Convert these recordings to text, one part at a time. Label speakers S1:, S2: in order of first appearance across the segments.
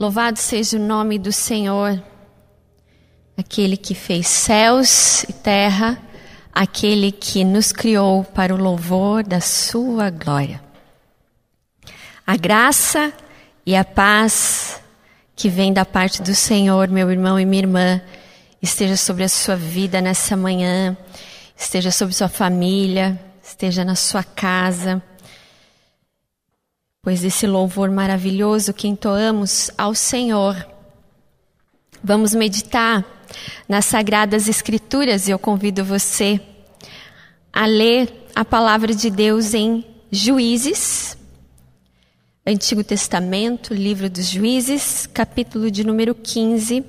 S1: Louvado seja o nome do Senhor, aquele que fez céus e terra, aquele que nos criou para o louvor da Sua glória. A graça e a paz que vem da parte do Senhor, meu irmão e minha irmã, esteja sobre a sua vida nessa manhã, esteja sobre sua família, esteja na sua casa pois esse louvor maravilhoso que entoamos ao Senhor. Vamos meditar nas Sagradas Escrituras e eu convido você a ler a palavra de Deus em Juízes, Antigo Testamento, livro dos Juízes, capítulo de número 15,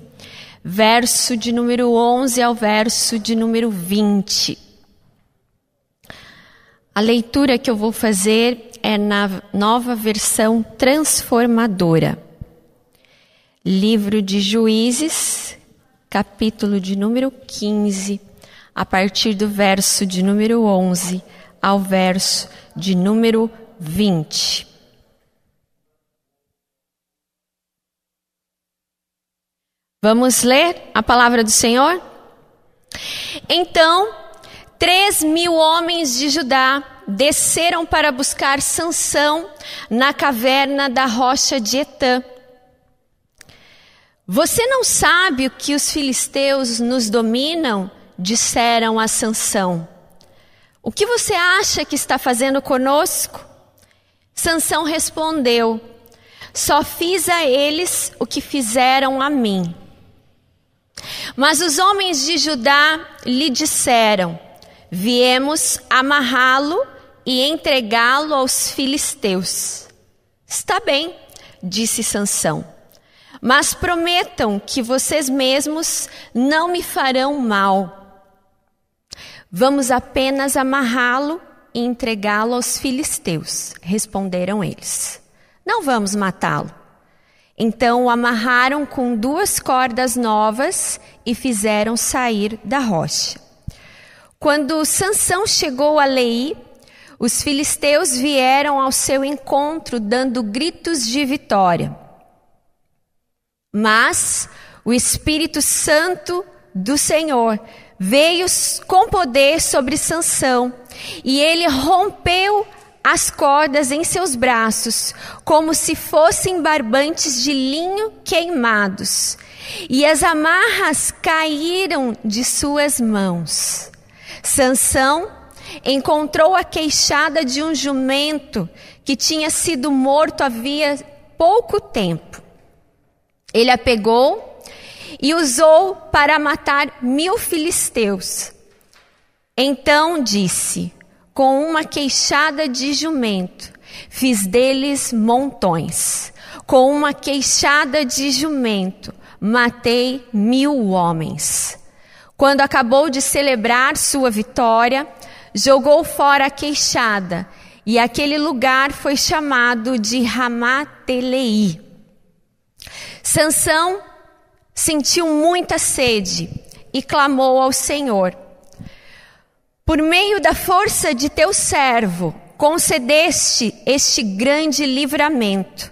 S1: verso de número 11 ao verso de número 20. A leitura que eu vou fazer é na nova versão transformadora. Livro de Juízes, capítulo de número 15, a partir do verso de número 11 ao verso de número 20. Vamos ler a palavra do Senhor? Então, três mil homens de Judá desceram para buscar Sansão na caverna da rocha de Etã. Você não sabe o que os filisteus nos dominam? disseram a Sansão. O que você acha que está fazendo conosco? Sansão respondeu: Só fiz a eles o que fizeram a mim. Mas os homens de Judá lhe disseram: Viemos amarrá-lo e entregá-lo aos filisteus. Está bem, disse Sansão. Mas prometam que vocês mesmos não me farão mal. Vamos apenas amarrá-lo e entregá-lo aos filisteus, responderam eles. Não vamos matá-lo. Então o amarraram com duas cordas novas e fizeram sair da rocha. Quando Sansão chegou a Lei, os filisteus vieram ao seu encontro dando gritos de vitória. Mas o Espírito Santo do Senhor veio com poder sobre Sansão, e ele rompeu as cordas em seus braços, como se fossem barbantes de linho queimados, e as amarras caíram de suas mãos. Sansão encontrou a queixada de um jumento que tinha sido morto havia pouco tempo. Ele a pegou e usou para matar mil filisteus. Então disse: Com uma queixada de jumento, fiz deles montões. Com uma queixada de jumento, matei mil homens. Quando acabou de celebrar sua vitória, jogou fora a queixada, e aquele lugar foi chamado de Ramatelei. Sansão sentiu muita sede e clamou ao Senhor: Por meio da força de teu servo, concedeste este grande livramento.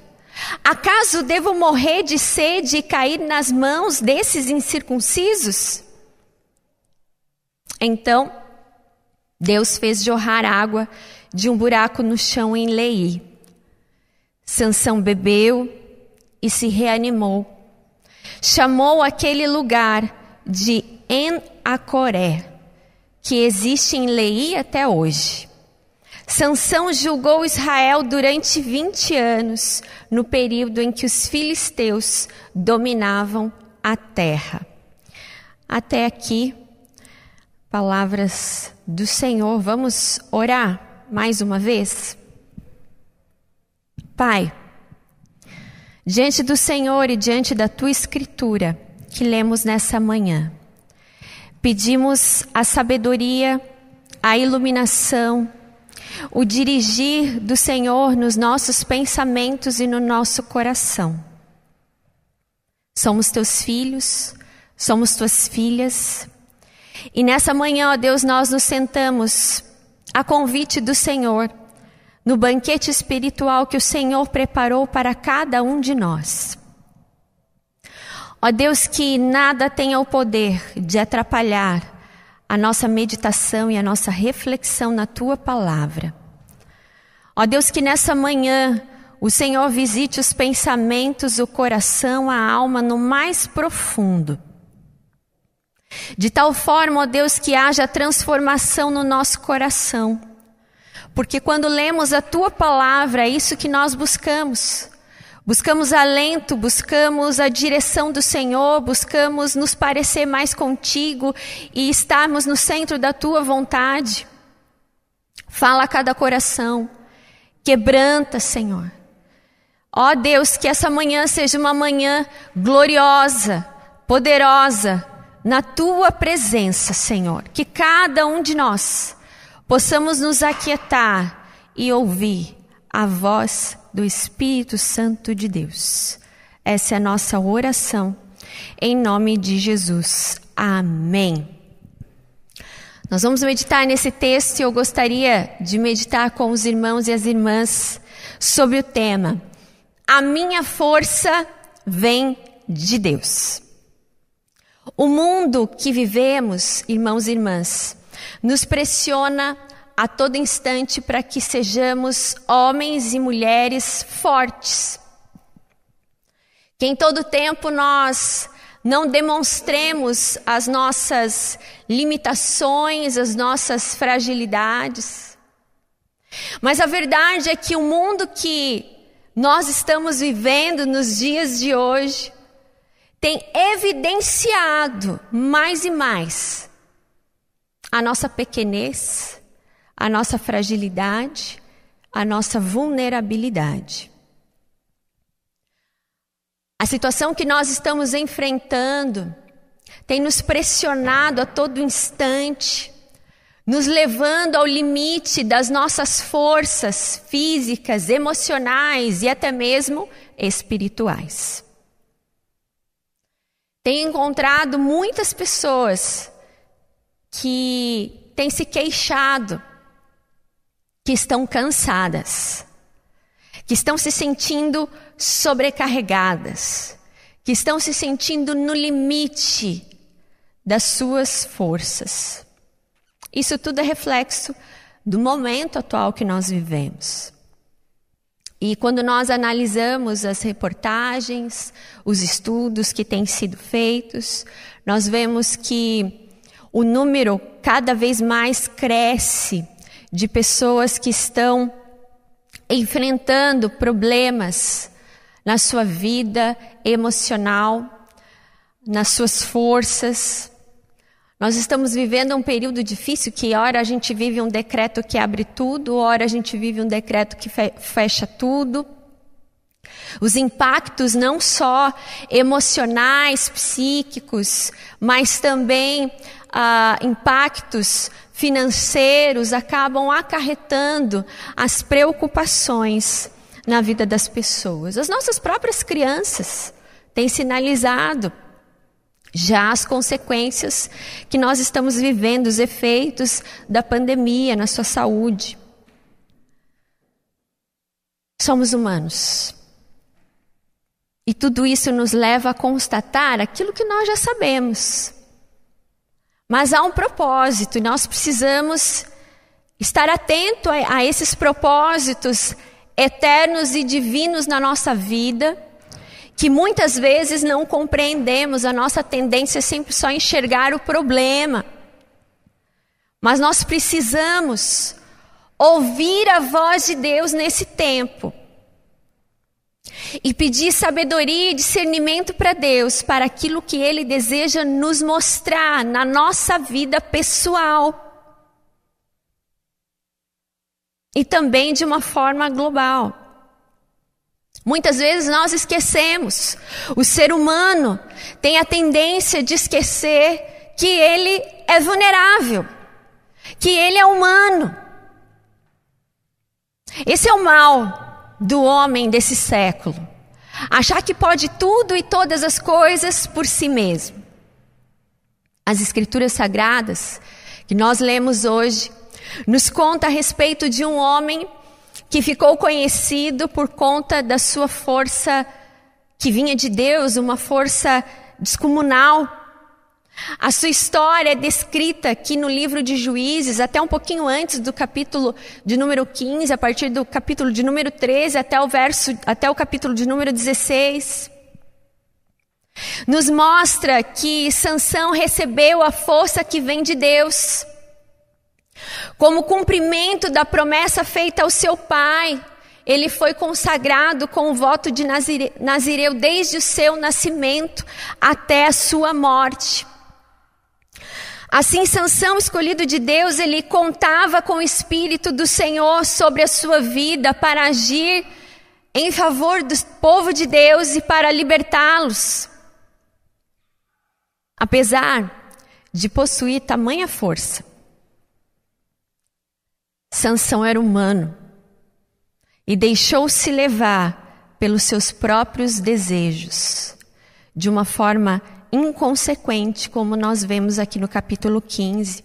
S1: Acaso devo morrer de sede e cair nas mãos desses incircuncisos? Então Deus fez jorrar água de um buraco no chão em Lei. Sansão bebeu e se reanimou. Chamou aquele lugar de En-Acoré, que existe em Lei até hoje. Sansão julgou Israel durante 20 anos, no período em que os filisteus dominavam a terra. Até aqui, palavras do Senhor. Vamos orar mais uma vez? Pai, diante do Senhor e diante da tua escritura que lemos nessa manhã, pedimos a sabedoria, a iluminação, o dirigir do Senhor nos nossos pensamentos e no nosso coração. Somos teus filhos, somos tuas filhas, e nessa manhã, ó Deus, nós nos sentamos a convite do Senhor, no banquete espiritual que o Senhor preparou para cada um de nós. Ó Deus, que nada tenha o poder de atrapalhar a nossa meditação e a nossa reflexão na tua palavra. Ó Deus, que nessa manhã o Senhor visite os pensamentos, o coração, a alma no mais profundo. De tal forma, ó Deus, que haja transformação no nosso coração. Porque quando lemos a tua palavra, é isso que nós buscamos. Buscamos alento, buscamos a direção do Senhor, buscamos nos parecer mais contigo e estarmos no centro da tua vontade. Fala a cada coração, quebranta, Senhor. Ó Deus, que essa manhã seja uma manhã gloriosa, poderosa, na tua presença, Senhor. Que cada um de nós possamos nos aquietar e ouvir a voz do Espírito Santo de Deus. Essa é a nossa oração, em nome de Jesus. Amém. Nós vamos meditar nesse texto e eu gostaria de meditar com os irmãos e as irmãs sobre o tema: A minha força vem de Deus. O mundo que vivemos, irmãos e irmãs, nos pressiona a todo instante para que sejamos homens e mulheres fortes. Que em todo tempo nós não demonstremos as nossas limitações, as nossas fragilidades. Mas a verdade é que o mundo que nós estamos vivendo nos dias de hoje tem evidenciado mais e mais a nossa pequenez, a nossa fragilidade, a nossa vulnerabilidade. A situação que nós estamos enfrentando tem nos pressionado a todo instante, nos levando ao limite das nossas forças físicas, emocionais e até mesmo espirituais. Tenho encontrado muitas pessoas que têm se queixado que estão cansadas, que estão se sentindo sobrecarregadas, que estão se sentindo no limite das suas forças. Isso tudo é reflexo do momento atual que nós vivemos. E quando nós analisamos as reportagens, os estudos que têm sido feitos, nós vemos que o número cada vez mais cresce de pessoas que estão enfrentando problemas na sua vida emocional, nas suas forças. Nós estamos vivendo um período difícil que, ora, a gente vive um decreto que abre tudo, ora, a gente vive um decreto que fecha tudo. Os impactos não só emocionais, psíquicos, mas também ah, impactos financeiros acabam acarretando as preocupações na vida das pessoas. As nossas próprias crianças têm sinalizado já as consequências que nós estamos vivendo, os efeitos da pandemia na sua saúde. Somos humanos. E tudo isso nos leva a constatar aquilo que nós já sabemos. Mas há um propósito e nós precisamos estar atento a, a esses propósitos eternos e divinos na nossa vida, que muitas vezes não compreendemos, a nossa tendência é sempre só enxergar o problema. Mas nós precisamos ouvir a voz de Deus nesse tempo e pedir sabedoria e discernimento para Deus, para aquilo que Ele deseja nos mostrar na nossa vida pessoal. E também de uma forma global. Muitas vezes nós esquecemos. O ser humano tem a tendência de esquecer que ele é vulnerável, que ele é humano. Esse é o mal do homem desse século. Achar que pode tudo e todas as coisas por si mesmo. As Escrituras Sagradas, que nós lemos hoje, nos conta a respeito de um homem que ficou conhecido por conta da sua força que vinha de Deus, uma força descomunal. A sua história é descrita aqui no livro de Juízes, até um pouquinho antes do capítulo de número 15, a partir do capítulo de número 13 até o verso, até o capítulo de número 16. Nos mostra que Sansão recebeu a força que vem de Deus. Como cumprimento da promessa feita ao seu pai, ele foi consagrado com o voto de Nazireu desde o seu nascimento até a sua morte. Assim, Sansão, escolhido de Deus, ele contava com o Espírito do Senhor sobre a sua vida para agir em favor do povo de Deus e para libertá-los. Apesar de possuir tamanha força, Sansão era humano e deixou-se levar pelos seus próprios desejos, de uma forma inconsequente, como nós vemos aqui no capítulo 15.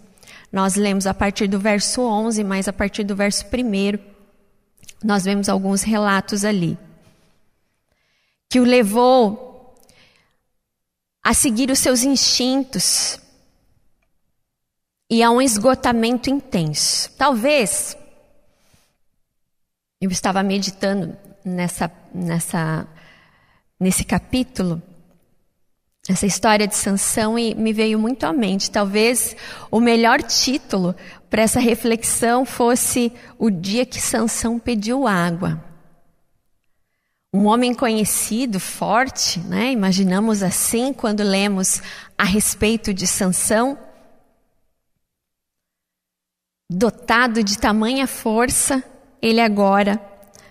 S1: Nós lemos a partir do verso 11, mas a partir do verso 1, nós vemos alguns relatos ali. Que o levou a seguir os seus instintos e a um esgotamento intenso. Talvez eu estava meditando nessa, nessa, nesse capítulo, essa história de Sansão e me veio muito à mente. Talvez o melhor título para essa reflexão fosse o dia que Sansão pediu água. Um homem conhecido, forte, né? Imaginamos assim quando lemos a respeito de Sansão dotado de tamanha força, ele agora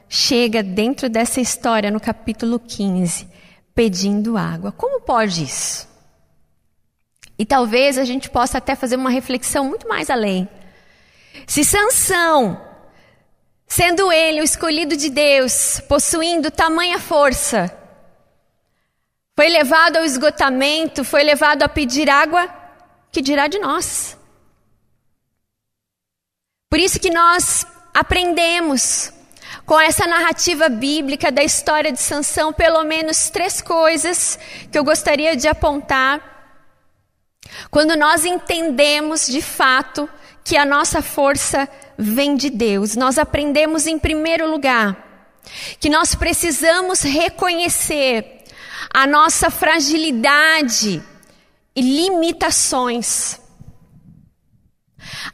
S1: chega dentro dessa história no capítulo 15, pedindo água. Como pode isso? E talvez a gente possa até fazer uma reflexão muito mais além. Se Sansão, sendo ele o escolhido de Deus, possuindo tamanha força, foi levado ao esgotamento, foi levado a pedir água, que dirá de nós? Por isso que nós aprendemos com essa narrativa bíblica da história de Sansão pelo menos três coisas que eu gostaria de apontar. Quando nós entendemos de fato que a nossa força vem de Deus, nós aprendemos em primeiro lugar que nós precisamos reconhecer a nossa fragilidade e limitações.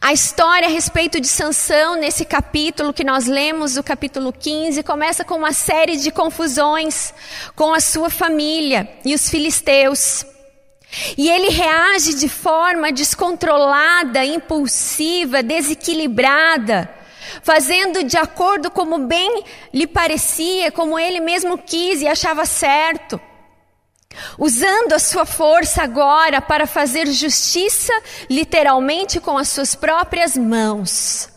S1: A história a respeito de Sansão, nesse capítulo que nós lemos, o capítulo 15, começa com uma série de confusões com a sua família e os filisteus. E ele reage de forma descontrolada, impulsiva, desequilibrada, fazendo de acordo como bem lhe parecia, como ele mesmo quis e achava certo usando a sua força agora para fazer justiça, literalmente com as suas próprias mãos.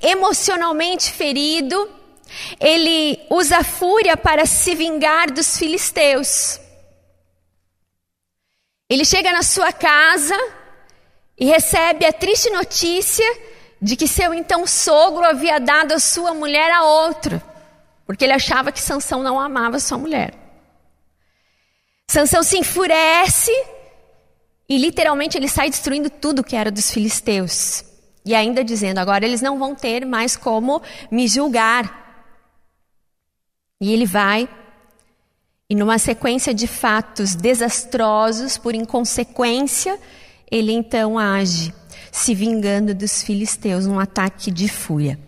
S1: Emocionalmente ferido, ele usa a fúria para se vingar dos filisteus. Ele chega na sua casa e recebe a triste notícia de que seu então sogro havia dado a sua mulher a outro, porque ele achava que Sansão não amava sua mulher. Sansão se enfurece e literalmente ele sai destruindo tudo que era dos filisteus. E ainda dizendo: agora eles não vão ter mais como me julgar. E ele vai, e numa sequência de fatos desastrosos, por inconsequência, ele então age, se vingando dos filisteus, num ataque de fúria.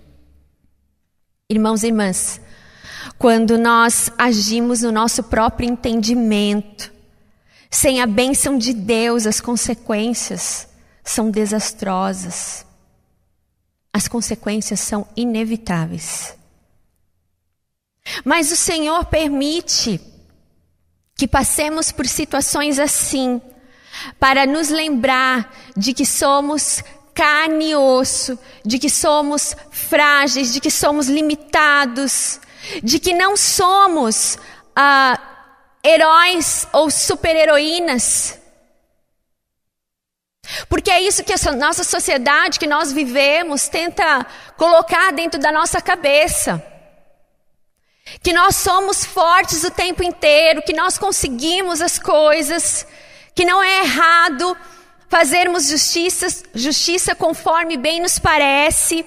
S1: Irmãos e irmãs, quando nós agimos no nosso próprio entendimento, sem a bênção de Deus, as consequências são desastrosas. As consequências são inevitáveis. Mas o Senhor permite que passemos por situações assim, para nos lembrar de que somos carne e osso, de que somos frágeis, de que somos limitados, de que não somos ah, heróis ou super-heroínas. Porque é isso que a nossa sociedade, que nós vivemos, tenta colocar dentro da nossa cabeça. que nós somos fortes o tempo inteiro, que nós conseguimos as coisas, que não é errado fazermos justiça, justiça conforme bem nos parece.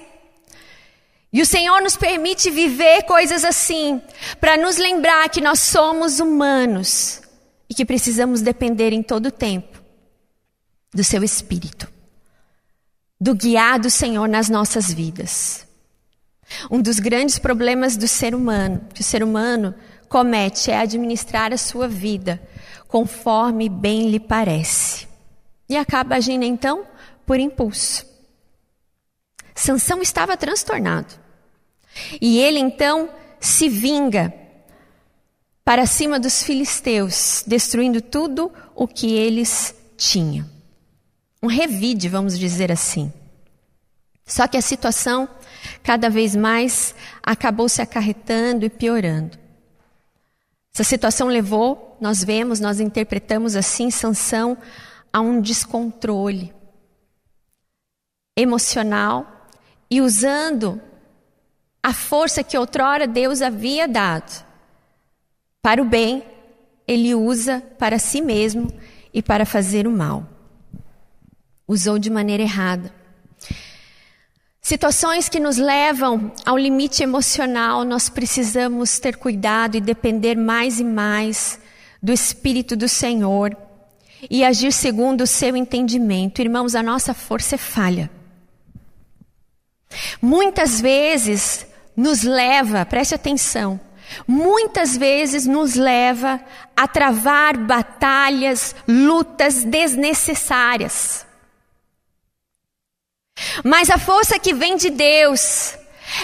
S1: E o Senhor nos permite viver coisas assim, para nos lembrar que nós somos humanos e que precisamos depender em todo o tempo do Seu Espírito, do guiar do Senhor nas nossas vidas. Um dos grandes problemas do ser humano, que o ser humano comete, é administrar a sua vida conforme bem lhe parece. E acaba agindo então por impulso. Sansão estava transtornado. E ele então se vinga para cima dos filisteus, destruindo tudo o que eles tinham. Um revide, vamos dizer assim. Só que a situação cada vez mais acabou se acarretando e piorando. Essa situação levou, nós vemos, nós interpretamos assim, Sansão a um descontrole emocional e usando a força que outrora Deus havia dado para o bem, ele usa para si mesmo e para fazer o mal. Usou de maneira errada. Situações que nos levam ao limite emocional, nós precisamos ter cuidado e depender mais e mais do Espírito do Senhor e agir segundo o seu entendimento. Irmãos, a nossa força é falha. Muitas vezes nos leva, preste atenção, muitas vezes nos leva a travar batalhas, lutas desnecessárias. Mas a força que vem de Deus,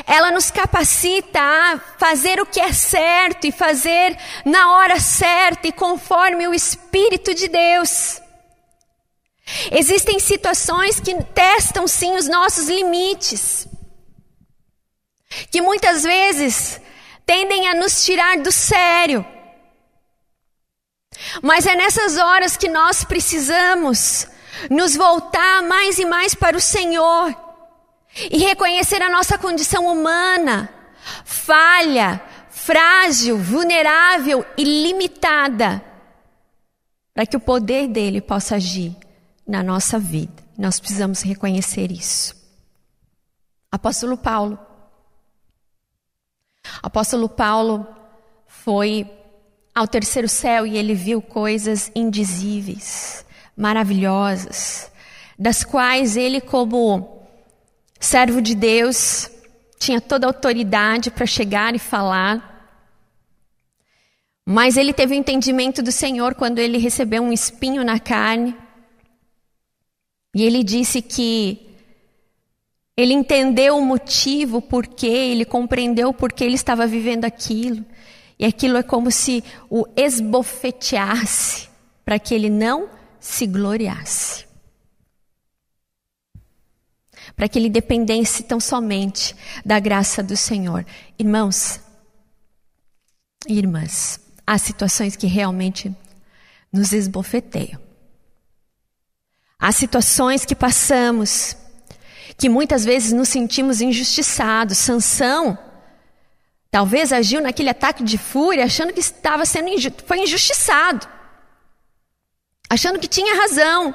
S1: ela nos capacita a fazer o que é certo e fazer na hora certa e conforme o Espírito de Deus. Existem situações que testam sim os nossos limites, que muitas vezes tendem a nos tirar do sério. Mas é nessas horas que nós precisamos nos voltar mais e mais para o Senhor e reconhecer a nossa condição humana, falha, frágil, vulnerável e limitada, para que o poder dele possa agir na nossa vida. Nós precisamos reconhecer isso. Apóstolo Paulo. Apóstolo Paulo foi ao terceiro céu e ele viu coisas indizíveis maravilhosas, das quais ele, como servo de Deus, tinha toda a autoridade para chegar e falar. Mas ele teve o entendimento do Senhor quando ele recebeu um espinho na carne. E ele disse que ele entendeu o motivo, por quê, ele compreendeu por que ele estava vivendo aquilo. E aquilo é como se o esbofeteasse para que ele não se gloriasse. Para que ele dependesse tão somente da graça do Senhor. Irmãos irmãs, há situações que realmente nos esbofeteiam. Há situações que passamos que muitas vezes nos sentimos injustiçados. Sansão talvez agiu naquele ataque de fúria achando que estava sendo inju foi injustiçado achando que tinha razão.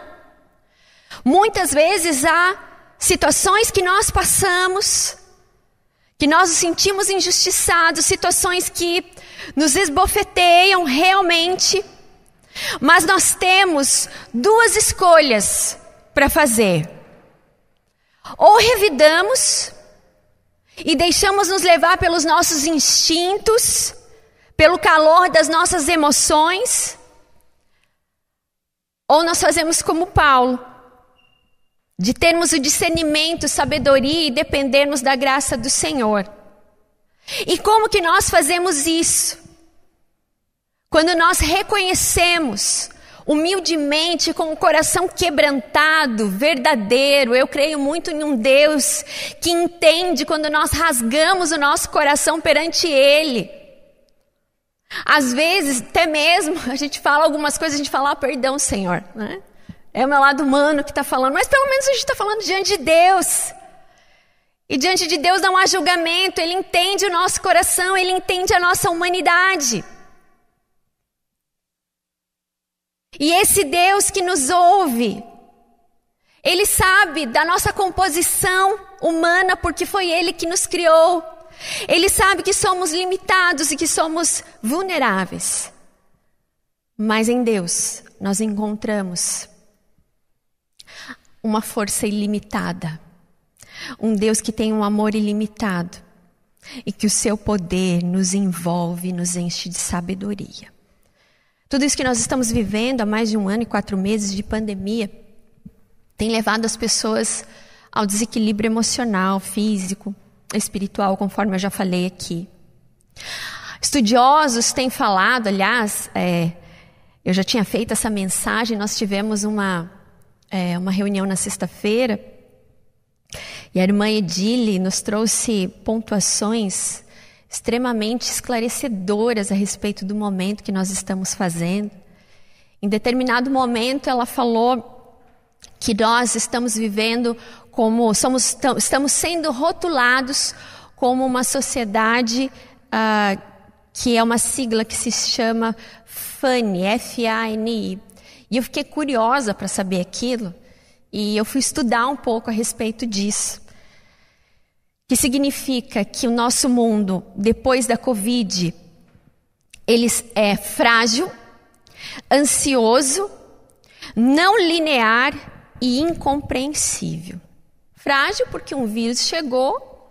S1: Muitas vezes há situações que nós passamos, que nós nos sentimos injustiçados, situações que nos esbofeteiam realmente, mas nós temos duas escolhas para fazer. Ou revidamos e deixamos nos levar pelos nossos instintos, pelo calor das nossas emoções, ou nós fazemos como Paulo, de termos o discernimento, sabedoria e dependermos da graça do Senhor. E como que nós fazemos isso? Quando nós reconhecemos humildemente, com o coração quebrantado, verdadeiro. Eu creio muito em um Deus que entende quando nós rasgamos o nosso coração perante Ele. Às vezes, até mesmo, a gente fala algumas coisas, a gente fala, ah, perdão, Senhor. Né? É o meu lado humano que está falando, mas pelo menos a gente está falando diante de Deus. E diante de Deus não há julgamento, Ele entende o nosso coração, Ele entende a nossa humanidade. E esse Deus que nos ouve, Ele sabe da nossa composição humana, porque foi Ele que nos criou. Ele sabe que somos limitados e que somos vulneráveis. Mas em Deus nós encontramos uma força ilimitada. Um Deus que tem um amor ilimitado e que o seu poder nos envolve, nos enche de sabedoria. Tudo isso que nós estamos vivendo há mais de um ano e quatro meses de pandemia tem levado as pessoas ao desequilíbrio emocional, físico, espiritual, conforme eu já falei aqui. Estudiosos têm falado, aliás, é, eu já tinha feito essa mensagem, nós tivemos uma, é, uma reunião na sexta-feira, e a irmã Edile nos trouxe pontuações extremamente esclarecedoras a respeito do momento que nós estamos fazendo. Em determinado momento, ela falou que nós estamos vivendo como somos, estamos sendo rotulados como uma sociedade uh, que é uma sigla que se chama FANI, F-A-N-I. E eu fiquei curiosa para saber aquilo e eu fui estudar um pouco a respeito disso. Que significa que o nosso mundo, depois da Covid, ele é frágil, ansioso, não linear e incompreensível. Frágil porque um vírus chegou,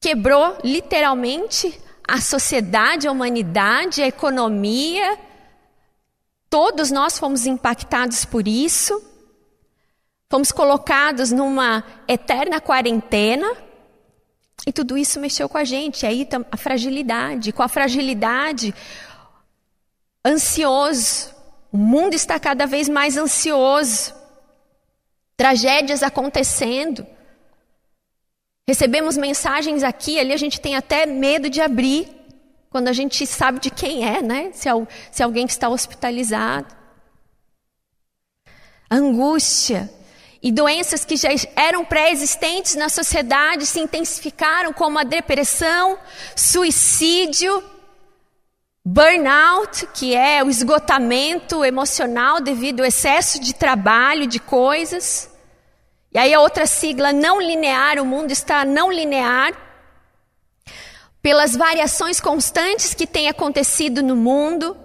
S1: quebrou literalmente a sociedade, a humanidade, a economia. Todos nós fomos impactados por isso. Fomos colocados numa eterna quarentena. E tudo isso mexeu com a gente. E aí a fragilidade. Com a fragilidade, ansioso. O mundo está cada vez mais ansioso tragédias acontecendo. Recebemos mensagens aqui, ali a gente tem até medo de abrir, quando a gente sabe de quem é, né? Se, se alguém que está hospitalizado. Angústia e doenças que já eram pré-existentes na sociedade se intensificaram, como a depressão, suicídio, burnout, que é o esgotamento emocional devido ao excesso de trabalho, de coisas. E aí a outra sigla, não linear, o mundo está não linear. Pelas variações constantes que têm acontecido no mundo.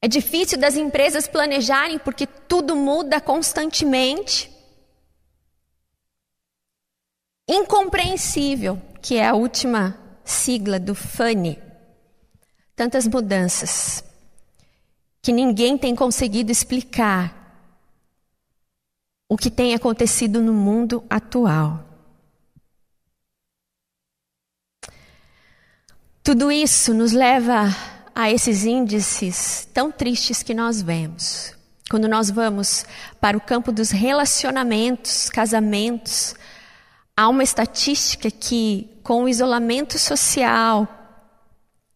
S1: É difícil das empresas planejarem porque tudo muda constantemente. Incompreensível, que é a última sigla do FANI. Tantas mudanças que ninguém tem conseguido explicar o que tem acontecido no mundo atual. Tudo isso nos leva a esses índices tão tristes que nós vemos. Quando nós vamos para o campo dos relacionamentos, casamentos, há uma estatística que, com o isolamento social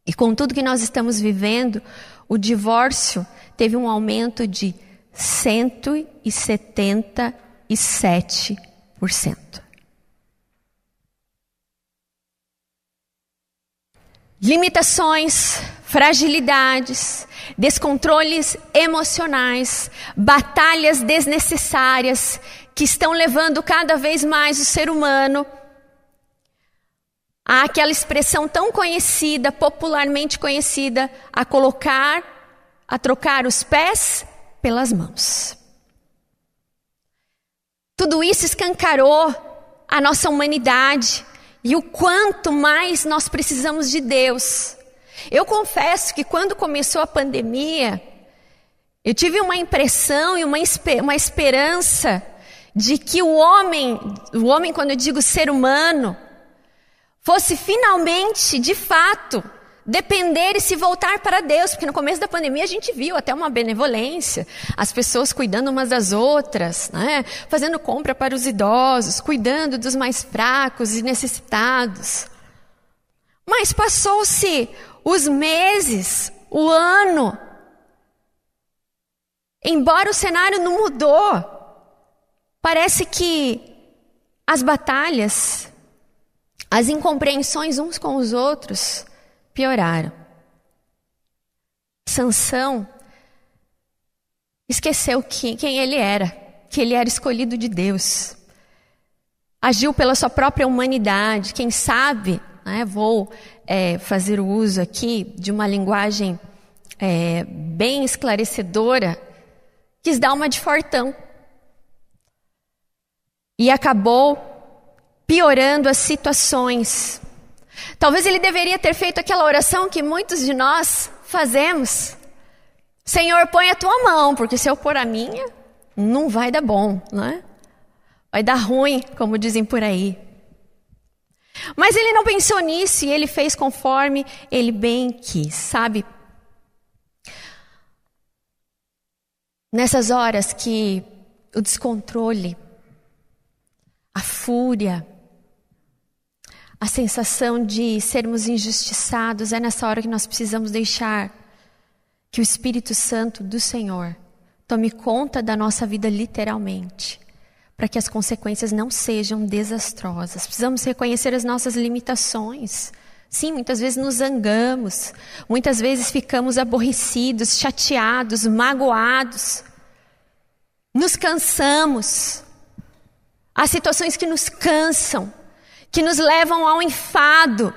S1: e com tudo que nós estamos vivendo, o divórcio teve um aumento de 177%. Limitações, fragilidades, descontroles emocionais, batalhas desnecessárias que estão levando cada vez mais o ser humano a aquela expressão tão conhecida, popularmente conhecida, a colocar, a trocar os pés pelas mãos. Tudo isso escancarou a nossa humanidade e o quanto mais nós precisamos de Deus. Eu confesso que quando começou a pandemia, eu tive uma impressão e uma, uma esperança de que o homem, o homem, quando eu digo ser humano, fosse finalmente, de fato, depender e se voltar para Deus, porque no começo da pandemia a gente viu até uma benevolência, as pessoas cuidando umas das outras, né? fazendo compra para os idosos, cuidando dos mais fracos e necessitados. Mas passou-se os meses, o ano, embora o cenário não mudou, parece que as batalhas, as incompreensões uns com os outros pioraram. Sansão esqueceu que, quem ele era, que ele era escolhido de Deus. Agiu pela sua própria humanidade. Quem sabe, né, vou é, fazer uso aqui de uma linguagem é, bem esclarecedora, quis dar uma de fortão. E acabou piorando as situações. Talvez ele deveria ter feito aquela oração que muitos de nós fazemos. Senhor, põe a tua mão, porque se eu pôr a minha, não vai dar bom, não é? Vai dar ruim, como dizem por aí. Mas ele não pensou nisso e ele fez conforme ele bem quis, sabe? Nessas horas que o descontrole, a fúria, a sensação de sermos injustiçados, é nessa hora que nós precisamos deixar que o Espírito Santo do Senhor tome conta da nossa vida literalmente, para que as consequências não sejam desastrosas. Precisamos reconhecer as nossas limitações. Sim, muitas vezes nos zangamos, muitas vezes ficamos aborrecidos, chateados, magoados, nos cansamos. Há situações que nos cansam, que nos levam ao enfado.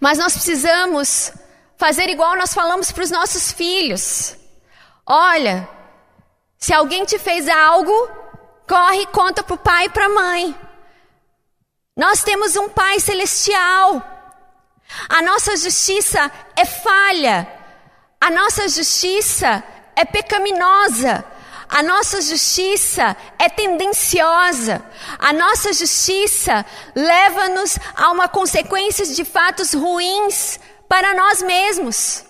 S1: Mas nós precisamos fazer igual nós falamos para os nossos filhos. Olha, se alguém te fez algo, corre e conta para o pai e para a mãe. Nós temos um Pai celestial. A nossa justiça é falha. A nossa justiça é pecaminosa. A nossa justiça é tendenciosa. A nossa justiça leva-nos a uma consequência de fatos ruins para nós mesmos.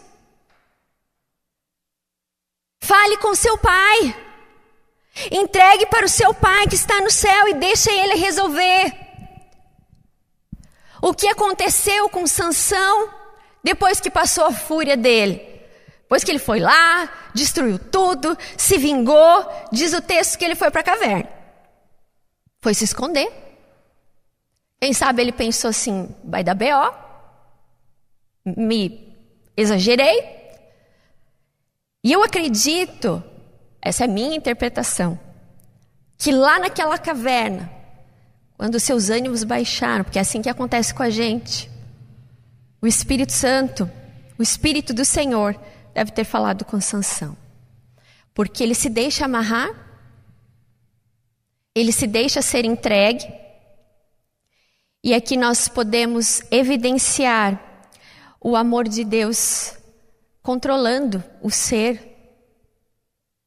S1: Fale com seu pai. Entregue para o seu pai que está no céu e deixe ele resolver. O que aconteceu com Sansão depois que passou a fúria dele? Depois que ele foi lá, destruiu tudo, se vingou, diz o texto que ele foi para a caverna. Foi se esconder. Quem sabe ele pensou assim: vai dar B.O., me exagerei. E eu acredito, essa é minha interpretação, que lá naquela caverna, quando seus ânimos baixaram, porque é assim que acontece com a gente, o Espírito Santo, o Espírito do Senhor, deve ter falado com Sansão. Porque ele se deixa amarrar, ele se deixa ser entregue, e aqui nós podemos evidenciar o amor de Deus controlando o ser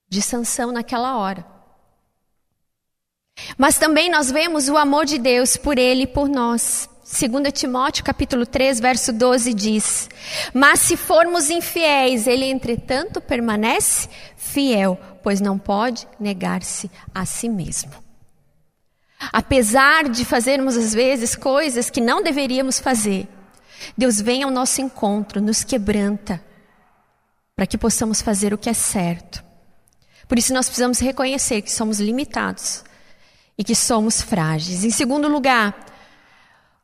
S1: de Sansão naquela hora. Mas também nós vemos o amor de Deus por ele e por nós. 2 Timóteo capítulo 3, verso 12 diz: Mas se formos infiéis, ele entretanto permanece fiel, pois não pode negar-se a si mesmo. Apesar de fazermos às vezes coisas que não deveríamos fazer, Deus vem ao nosso encontro, nos quebranta, para que possamos fazer o que é certo. Por isso nós precisamos reconhecer que somos limitados e que somos frágeis. Em segundo lugar,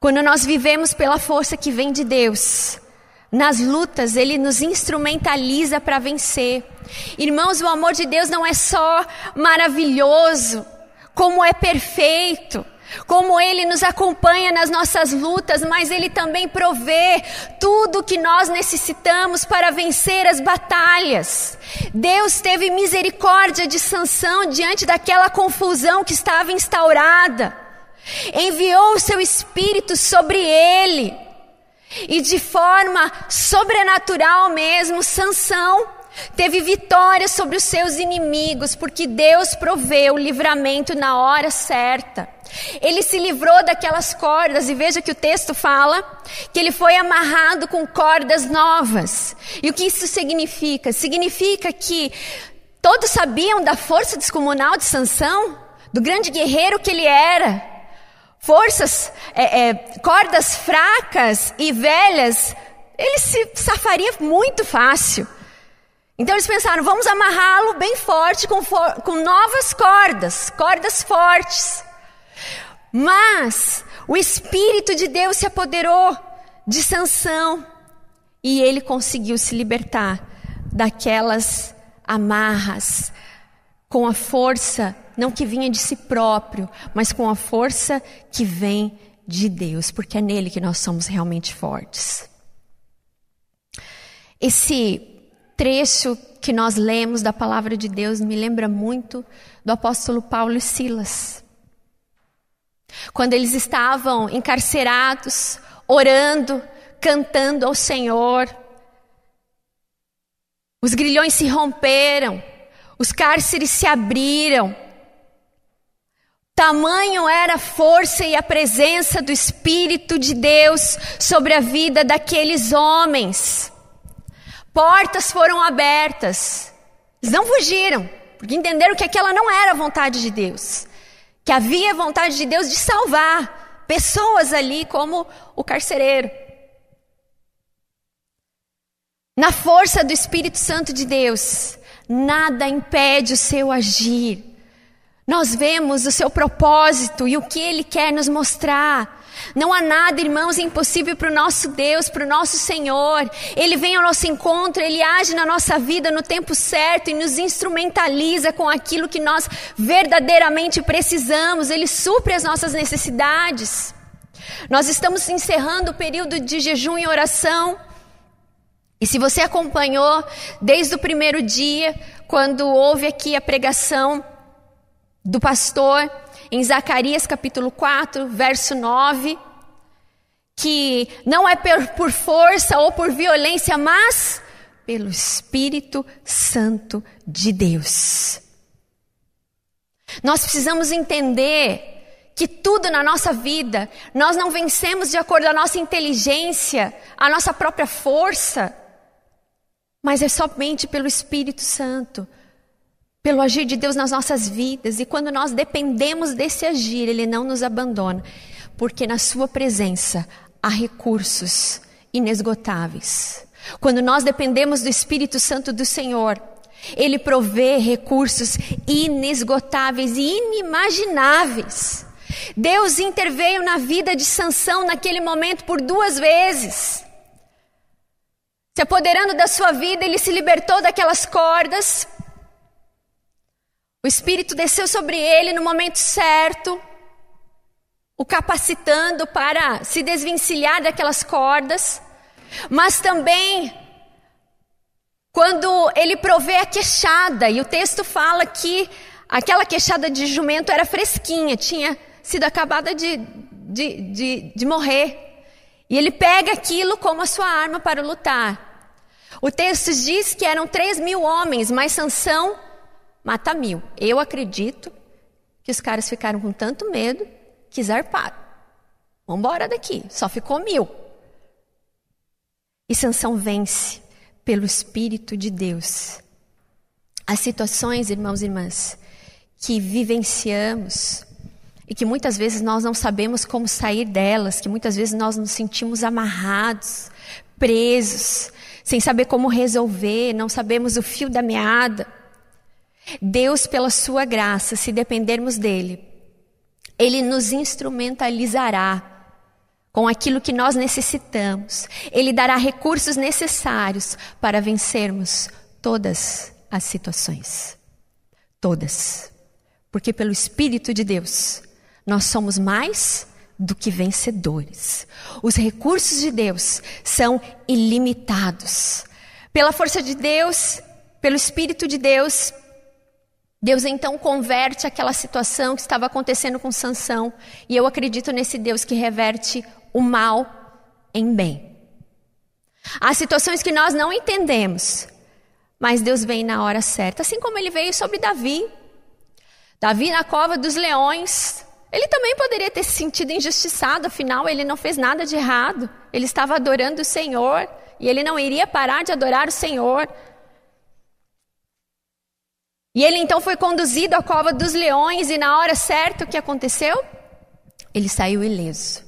S1: quando nós vivemos pela força que vem de Deus, nas lutas ele nos instrumentaliza para vencer. Irmãos, o amor de Deus não é só maravilhoso, como é perfeito, como Ele nos acompanha nas nossas lutas, mas Ele também provê tudo que nós necessitamos para vencer as batalhas. Deus teve misericórdia de Sansão diante daquela confusão que estava instaurada enviou o seu espírito sobre ele. E de forma sobrenatural mesmo, Sansão teve vitória sobre os seus inimigos, porque Deus proveu o livramento na hora certa. Ele se livrou daquelas cordas, e veja que o texto fala que ele foi amarrado com cordas novas. E o que isso significa? Significa que todos sabiam da força descomunal de Sansão, do grande guerreiro que ele era forças, é, é, cordas fracas e velhas, ele se safaria muito fácil. Então eles pensaram, vamos amarrá-lo bem forte com, for com novas cordas, cordas fortes. Mas o Espírito de Deus se apoderou de Sansão e ele conseguiu se libertar daquelas amarras com a força não que vinha de si próprio, mas com a força que vem de Deus, porque é nele que nós somos realmente fortes. Esse trecho que nós lemos da palavra de Deus me lembra muito do apóstolo Paulo e Silas. Quando eles estavam encarcerados, orando, cantando ao Senhor, os grilhões se romperam, os cárceres se abriram. Tamanho era a força e a presença do Espírito de Deus sobre a vida daqueles homens. Portas foram abertas. Eles não fugiram, porque entenderam que aquela não era a vontade de Deus que havia vontade de Deus de salvar pessoas ali, como o carcereiro. Na força do Espírito Santo de Deus, nada impede o seu agir. Nós vemos o seu propósito e o que ele quer nos mostrar. Não há nada, irmãos, impossível para o nosso Deus, para o nosso Senhor. Ele vem ao nosso encontro, ele age na nossa vida no tempo certo e nos instrumentaliza com aquilo que nós verdadeiramente precisamos. Ele supre as nossas necessidades. Nós estamos encerrando o período de jejum e oração. E se você acompanhou desde o primeiro dia, quando houve aqui a pregação do pastor, em Zacarias capítulo 4, verso 9, que não é por força ou por violência, mas pelo Espírito Santo de Deus. Nós precisamos entender que tudo na nossa vida nós não vencemos de acordo com a nossa inteligência, a nossa própria força, mas é somente pelo Espírito Santo pelo agir de Deus nas nossas vidas. E quando nós dependemos desse agir, Ele não nos abandona, porque na Sua presença há recursos inesgotáveis. Quando nós dependemos do Espírito Santo do Senhor, Ele provê recursos inesgotáveis e inimagináveis. Deus interveio na vida de Sansão naquele momento por duas vezes. Se apoderando da sua vida, ele se libertou daquelas cordas, o Espírito desceu sobre ele no momento certo, o capacitando para se desvencilhar daquelas cordas, mas também quando ele provê a queixada, e o texto fala que aquela queixada de jumento era fresquinha, tinha sido acabada de, de, de, de morrer. E ele pega aquilo como a sua arma para lutar. O texto diz que eram três mil homens, mas Sansão mata mil. Eu acredito que os caras ficaram com tanto medo que zarparam. Vamos embora daqui. Só ficou mil. E Sansão vence pelo Espírito de Deus. As situações, irmãos e irmãs, que vivenciamos e que muitas vezes nós não sabemos como sair delas, que muitas vezes nós nos sentimos amarrados, presos, sem saber como resolver, não sabemos o fio da meada. Deus, pela sua graça, se dependermos dele, ele nos instrumentalizará com aquilo que nós necessitamos. Ele dará recursos necessários para vencermos todas as situações. Todas. Porque pelo Espírito de Deus, nós somos mais do que vencedores. Os recursos de Deus são ilimitados. Pela força de Deus, pelo Espírito de Deus, Deus então converte aquela situação que estava acontecendo com Sansão, e eu acredito nesse Deus que reverte o mal em bem. Há situações que nós não entendemos, mas Deus vem na hora certa, assim como ele veio sobre Davi. Davi na cova dos leões, ele também poderia ter se sentido injustiçado, afinal ele não fez nada de errado. Ele estava adorando o Senhor e ele não iria parar de adorar o Senhor. E ele então foi conduzido à cova dos leões, e na hora certa o que aconteceu? Ele saiu ileso.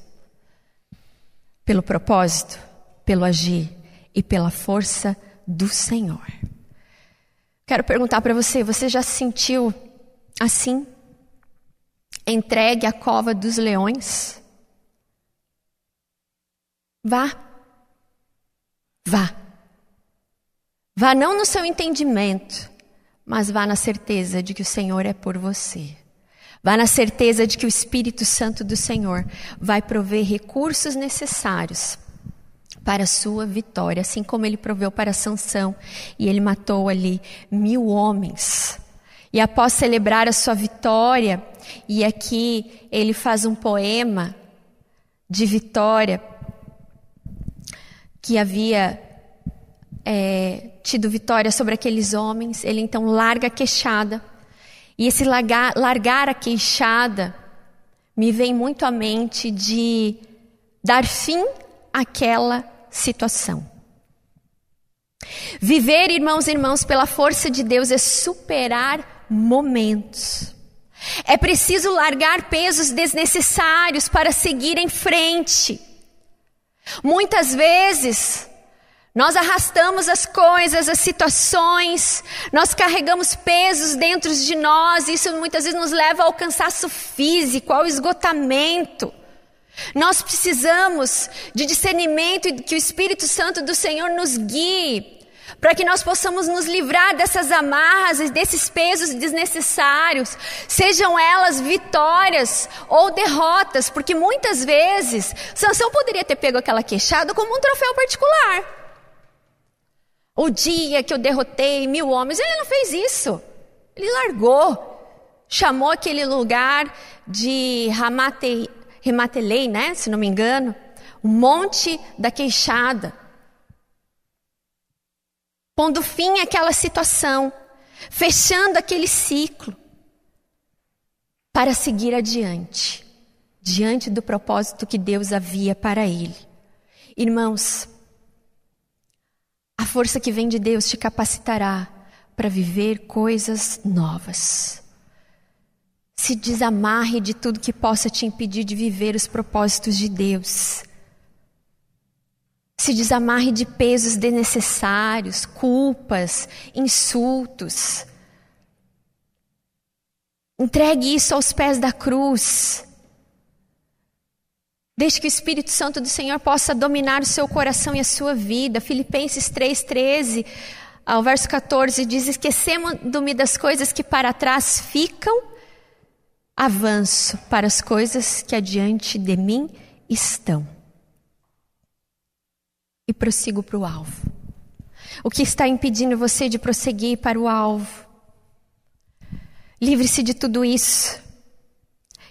S1: Pelo propósito, pelo agir e pela força do Senhor. Quero perguntar para você: você já se sentiu assim? entregue à cova dos leões? Vá. Vá. Vá não no seu entendimento, mas vá na certeza de que o Senhor é por você. Vá na certeza de que o Espírito Santo do Senhor vai prover recursos necessários para a sua vitória, assim como ele proveu para Sansão e ele matou ali mil homens. E após celebrar a sua vitória, e aqui ele faz um poema de vitória que havia é, tido vitória sobre aqueles homens, ele então larga a queixada. E esse largar, largar a queixada me vem muito à mente de dar fim àquela situação. Viver, irmãos e irmãos, pela força de Deus é superar momentos. É preciso largar pesos desnecessários para seguir em frente. Muitas vezes, nós arrastamos as coisas, as situações, nós carregamos pesos dentro de nós, e isso muitas vezes nos leva ao cansaço físico, ao esgotamento. Nós precisamos de discernimento e que o Espírito Santo do Senhor nos guie, para que nós possamos nos livrar dessas amarras e desses pesos desnecessários, sejam elas vitórias ou derrotas, porque muitas vezes Sansão poderia ter pego aquela queixada como um troféu particular. O dia que eu derrotei mil homens, ele não fez isso. Ele largou, chamou aquele lugar de Ramate, Rematelei, né? Se não me engano, o monte da queixada. Pondo fim àquela situação, fechando aquele ciclo, para seguir adiante, diante do propósito que Deus havia para ele. Irmãos, a força que vem de Deus te capacitará para viver coisas novas. Se desamarre de tudo que possa te impedir de viver os propósitos de Deus. Se desamarre de pesos desnecessários, culpas, insultos. Entregue isso aos pés da cruz. Deixe que o Espírito Santo do Senhor possa dominar o seu coração e a sua vida. Filipenses 3,13, ao verso 14, diz: Esquecendo-me das coisas que para trás ficam, avanço para as coisas que adiante de mim estão. E prossigo para o alvo. O que está impedindo você de prosseguir para o alvo? Livre-se de tudo isso.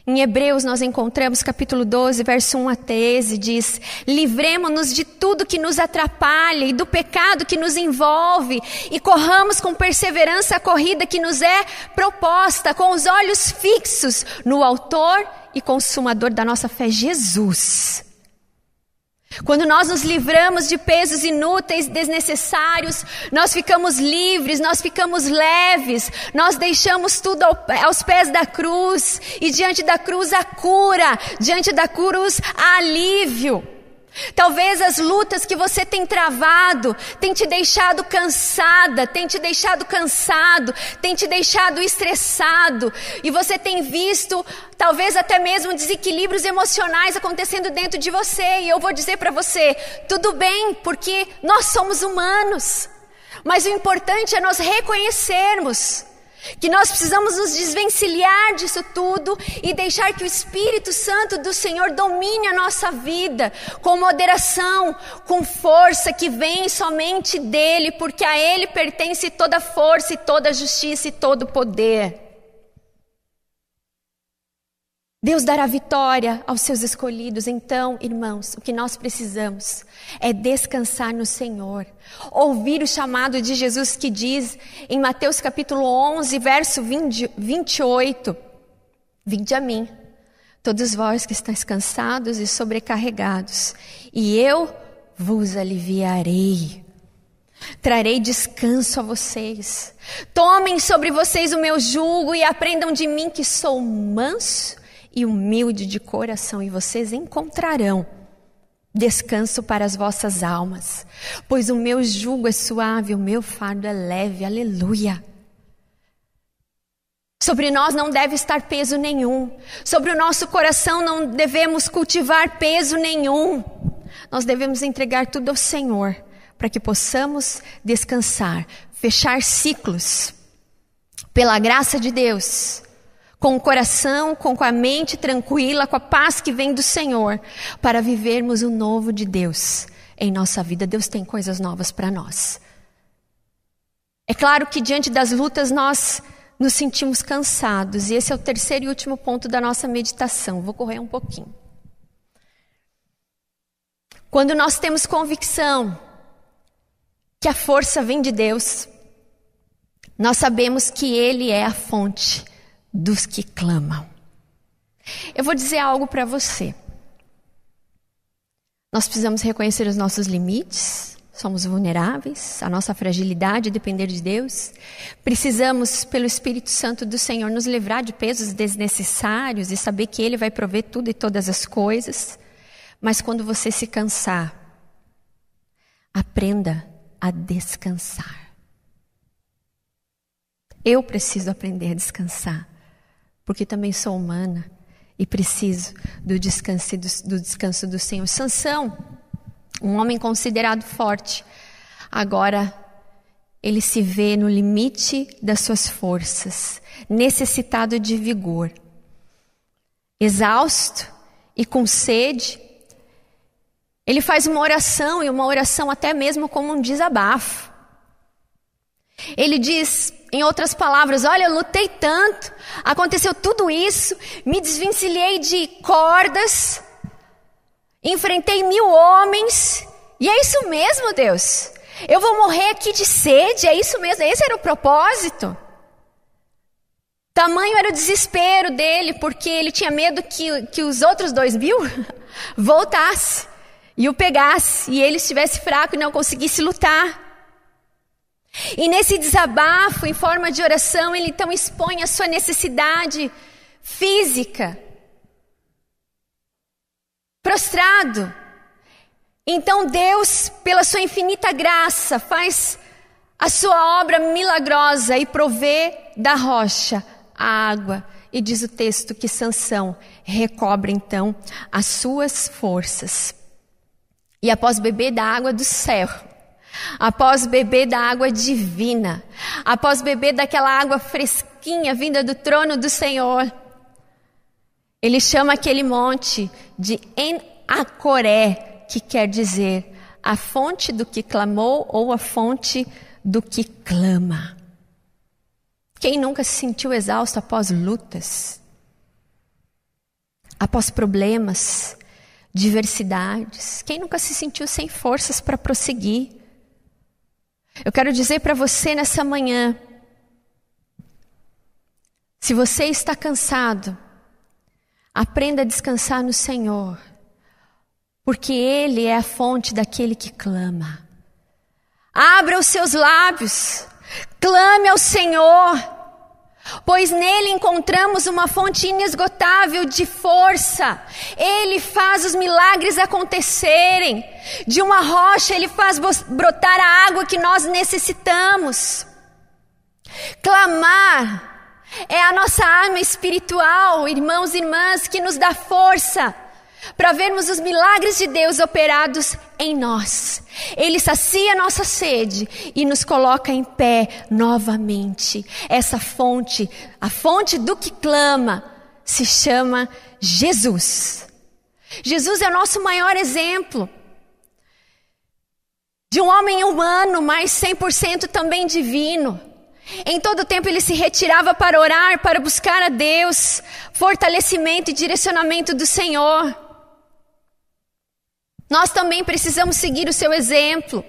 S1: Em Hebreus nós encontramos capítulo 12, verso 1 a 13, diz: Livremos-nos de tudo que nos atrapalha e do pecado que nos envolve, e corramos com perseverança a corrida que nos é proposta, com os olhos fixos no Autor e Consumador da nossa fé, Jesus. Quando nós nos livramos de pesos inúteis, desnecessários, nós ficamos livres, nós ficamos leves, nós deixamos tudo aos pés da cruz, e diante da cruz a cura, diante da cruz a alívio. Talvez as lutas que você tem travado tem te deixado cansada, tem te deixado cansado, tem te deixado estressado, e você tem visto talvez até mesmo desequilíbrios emocionais acontecendo dentro de você. E eu vou dizer para você, tudo bem, porque nós somos humanos. Mas o importante é nós reconhecermos que nós precisamos nos desvencilhar disso tudo e deixar que o Espírito Santo do Senhor domine a nossa vida com moderação, com força que vem somente dele, porque a ele pertence toda força e toda justiça e todo poder. Deus dará vitória aos seus escolhidos. Então, irmãos, o que nós precisamos é descansar no Senhor. Ouvir o chamado de Jesus que diz em Mateus capítulo 11, verso 20, 28: Vinde a mim, todos vós que estáis cansados e sobrecarregados, e eu vos aliviarei. Trarei descanso a vocês. Tomem sobre vocês o meu jugo e aprendam de mim que sou manso e humilde de coração, e vocês encontrarão descanso para as vossas almas, pois o meu jugo é suave, o meu fardo é leve, aleluia. Sobre nós não deve estar peso nenhum. Sobre o nosso coração não devemos cultivar peso nenhum. Nós devemos entregar tudo ao Senhor para que possamos descansar, fechar ciclos. Pela graça de Deus, com o coração, com a mente tranquila, com a paz que vem do Senhor, para vivermos o novo de Deus em nossa vida. Deus tem coisas novas para nós. É claro que diante das lutas nós nos sentimos cansados, e esse é o terceiro e último ponto da nossa meditação. Vou correr um pouquinho. Quando nós temos convicção que a força vem de Deus, nós sabemos que Ele é a fonte dos que clamam. Eu vou dizer algo para você. Nós precisamos reconhecer os nossos limites, somos vulneráveis, a nossa fragilidade depender de Deus. Precisamos, pelo Espírito Santo do Senhor, nos livrar de pesos desnecessários e saber que Ele vai prover tudo e todas as coisas. Mas quando você se cansar, aprenda a descansar. Eu preciso aprender a descansar, porque também sou humana e preciso do descanso do, do descanso do Senhor. Sansão, um homem considerado forte, agora ele se vê no limite das suas forças, necessitado de vigor. Exausto e com sede, ele faz uma oração e uma oração até mesmo como um desabafo. Ele diz, em outras palavras, olha, eu lutei tanto, aconteceu tudo isso, me desvencilhei de cordas, enfrentei mil homens, e é isso mesmo, Deus. Eu vou morrer aqui de sede, é isso mesmo, esse era o propósito. Tamanho era o desespero dele, porque ele tinha medo que, que os outros dois mil voltassem e o pegasse, e ele estivesse fraco e não conseguisse lutar. E nesse desabafo, em forma de oração, ele então expõe a sua necessidade física. Prostrado. Então Deus, pela sua infinita graça, faz a sua obra milagrosa e provê da rocha a água. E diz o texto que Sansão recobre então as suas forças. E após beber da água do céu, após beber da água divina, após beber daquela água fresquinha vinda do trono do Senhor, ele chama aquele monte de En-Acoré, que quer dizer a fonte do que clamou ou a fonte do que clama. Quem nunca se sentiu exausto após lutas, após problemas, diversidades? Quem nunca se sentiu sem forças para prosseguir? Eu quero dizer para você nessa manhã: se você está cansado, aprenda a descansar no Senhor, porque Ele é a fonte daquele que clama. Abra os seus lábios, clame ao Senhor pois nele encontramos uma fonte inesgotável de força. Ele faz os milagres acontecerem. De uma rocha, ele faz brotar a água que nós necessitamos. Clamar é a nossa arma espiritual, irmãos e irmãs, que nos dá força para vermos os milagres de Deus operados em nós. Ele sacia nossa sede e nos coloca em pé novamente. Essa fonte, a fonte do que clama, se chama Jesus. Jesus é o nosso maior exemplo de um homem humano, mas 100% também divino. Em todo tempo ele se retirava para orar, para buscar a Deus, fortalecimento e direcionamento do Senhor. Nós também precisamos seguir o seu exemplo,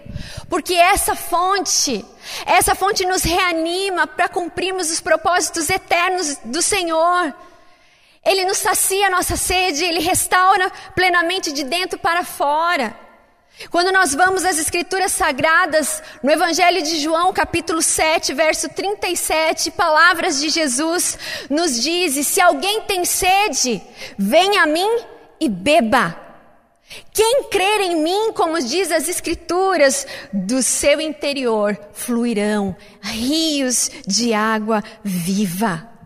S1: porque essa fonte, essa fonte nos reanima para cumprirmos os propósitos eternos do Senhor. Ele nos sacia a nossa sede, ele restaura plenamente de dentro para fora. Quando nós vamos às Escrituras Sagradas, no Evangelho de João, capítulo 7, verso 37, palavras de Jesus nos diz: Se alguém tem sede, venha a mim e beba. Quem crer em mim, como diz as Escrituras, do seu interior fluirão rios de água viva.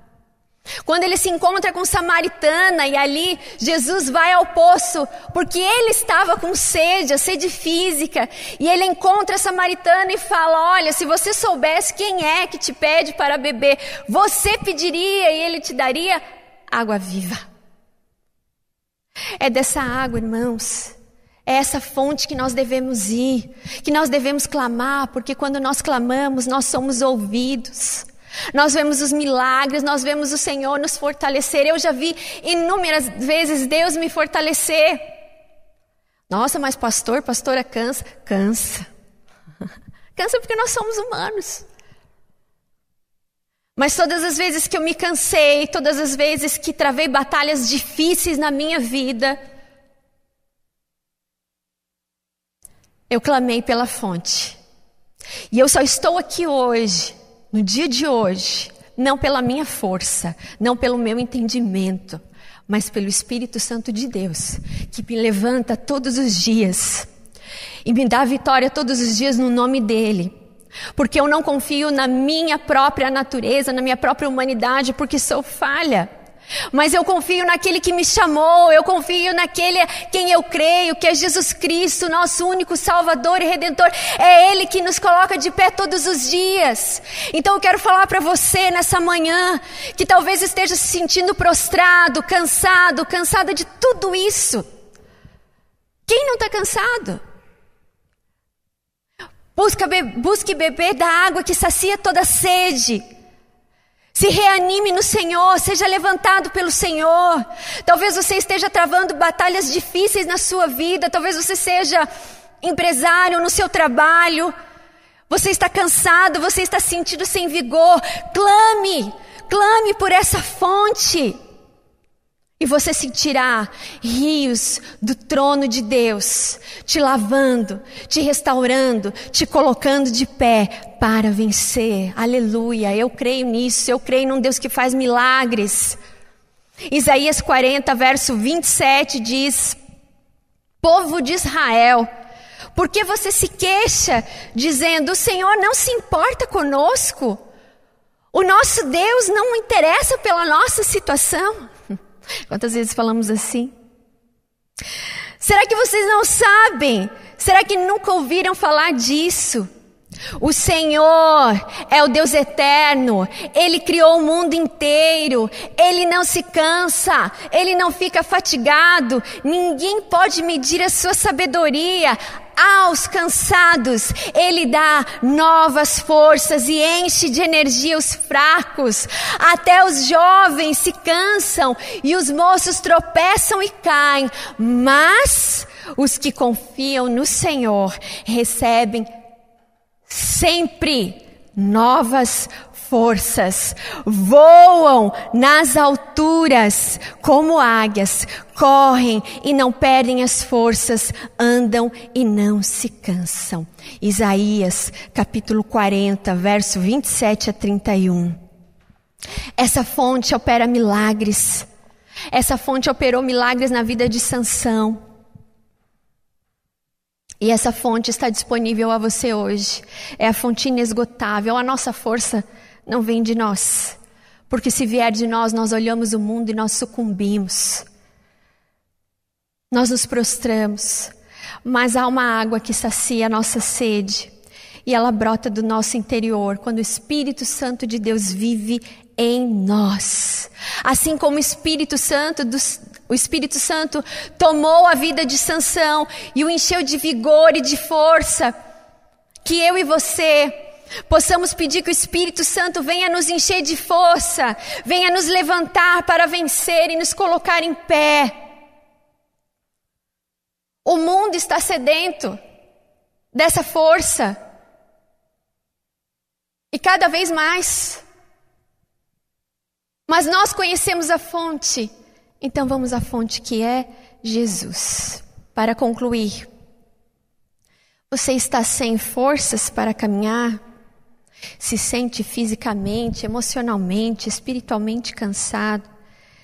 S1: Quando ele se encontra com Samaritana e ali Jesus vai ao poço, porque ele estava com sede, a sede física, e ele encontra a Samaritana e fala: Olha, se você soubesse quem é que te pede para beber, você pediria e ele te daria água viva. É dessa água, irmãos, é essa fonte que nós devemos ir, que nós devemos clamar, porque quando nós clamamos, nós somos ouvidos. Nós vemos os milagres, nós vemos o Senhor nos fortalecer. Eu já vi inúmeras vezes Deus me fortalecer. Nossa, mas pastor, pastora cansa? Cansa. Cansa porque nós somos humanos. Mas todas as vezes que eu me cansei, todas as vezes que travei batalhas difíceis na minha vida, eu clamei pela fonte. E eu só estou aqui hoje no dia de hoje, não pela minha força, não pelo meu entendimento, mas pelo Espírito Santo de Deus, que me levanta todos os dias e me dá vitória todos os dias no nome dEle. Porque eu não confio na minha própria natureza, na minha própria humanidade, porque sou falha. Mas eu confio naquele que me chamou, eu confio naquele quem eu creio, que é Jesus Cristo, nosso único Salvador e Redentor. É Ele que nos coloca de pé todos os dias. Então eu quero falar para você nessa manhã, que talvez esteja se sentindo prostrado, cansado, cansada de tudo isso. Quem não está cansado? Busca, busque beber da água que sacia toda sede. Se reanime no Senhor, seja levantado pelo Senhor. Talvez você esteja travando batalhas difíceis na sua vida, talvez você seja empresário no seu trabalho. Você está cansado, você está sentindo sem vigor. Clame, clame por essa fonte. E você sentirá rios do trono de Deus te lavando, te restaurando, te colocando de pé para vencer. Aleluia. Eu creio nisso. Eu creio num Deus que faz milagres. Isaías 40, verso 27 diz: Povo de Israel, por que você se queixa, dizendo: O Senhor não se importa conosco? O nosso Deus não interessa pela nossa situação? Quantas vezes falamos assim? Será que vocês não sabem? Será que nunca ouviram falar disso? O Senhor é o Deus eterno, Ele criou o mundo inteiro, Ele não se cansa, Ele não fica fatigado, ninguém pode medir a sua sabedoria. Aos cansados, Ele dá novas forças e enche de energia os fracos. Até os jovens se cansam e os moços tropeçam e caem, mas os que confiam no Senhor recebem sempre novas forças, voam nas alturas como águias, correm e não perdem as forças, andam e não se cansam. Isaías capítulo 40, verso 27 a 31. Essa fonte opera milagres. Essa fonte operou milagres na vida de Sansão. E essa fonte está disponível a você hoje. É a fonte inesgotável. A nossa força não vem de nós. Porque se vier de nós, nós olhamos o mundo e nós sucumbimos. Nós nos prostramos. Mas há uma água que sacia a nossa sede. E ela brota do nosso interior quando o Espírito Santo de Deus vive em nós. Assim como o Espírito Santo dos, o Espírito Santo tomou a vida de Sansão e o encheu de vigor e de força. Que eu e você possamos pedir que o Espírito Santo venha nos encher de força, venha nos levantar para vencer e nos colocar em pé. O mundo está sedento dessa força. E cada vez mais. Mas nós conhecemos a fonte então vamos à fonte que é Jesus. Para concluir, você está sem forças para caminhar? Se sente fisicamente, emocionalmente, espiritualmente cansado?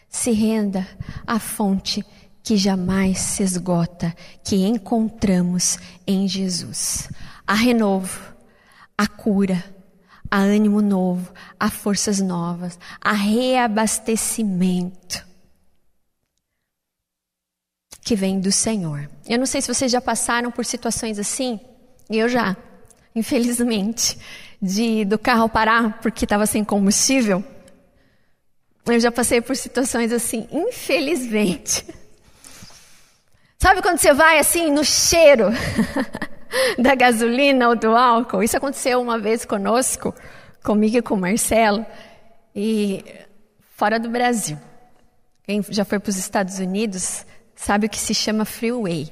S1: Se renda à fonte que jamais se esgota, que encontramos em Jesus. A renovo, a cura, a ânimo novo, a forças novas, a reabastecimento que vem do Senhor. Eu não sei se vocês já passaram por situações assim, eu já, infelizmente, de do carro parar porque estava sem combustível. Eu já passei por situações assim, infelizmente. Sabe quando você vai assim no cheiro da gasolina ou do álcool? Isso aconteceu uma vez conosco, comigo e com o Marcelo, e fora do Brasil. Quem já foi para os Estados Unidos sabe o que se chama freeway.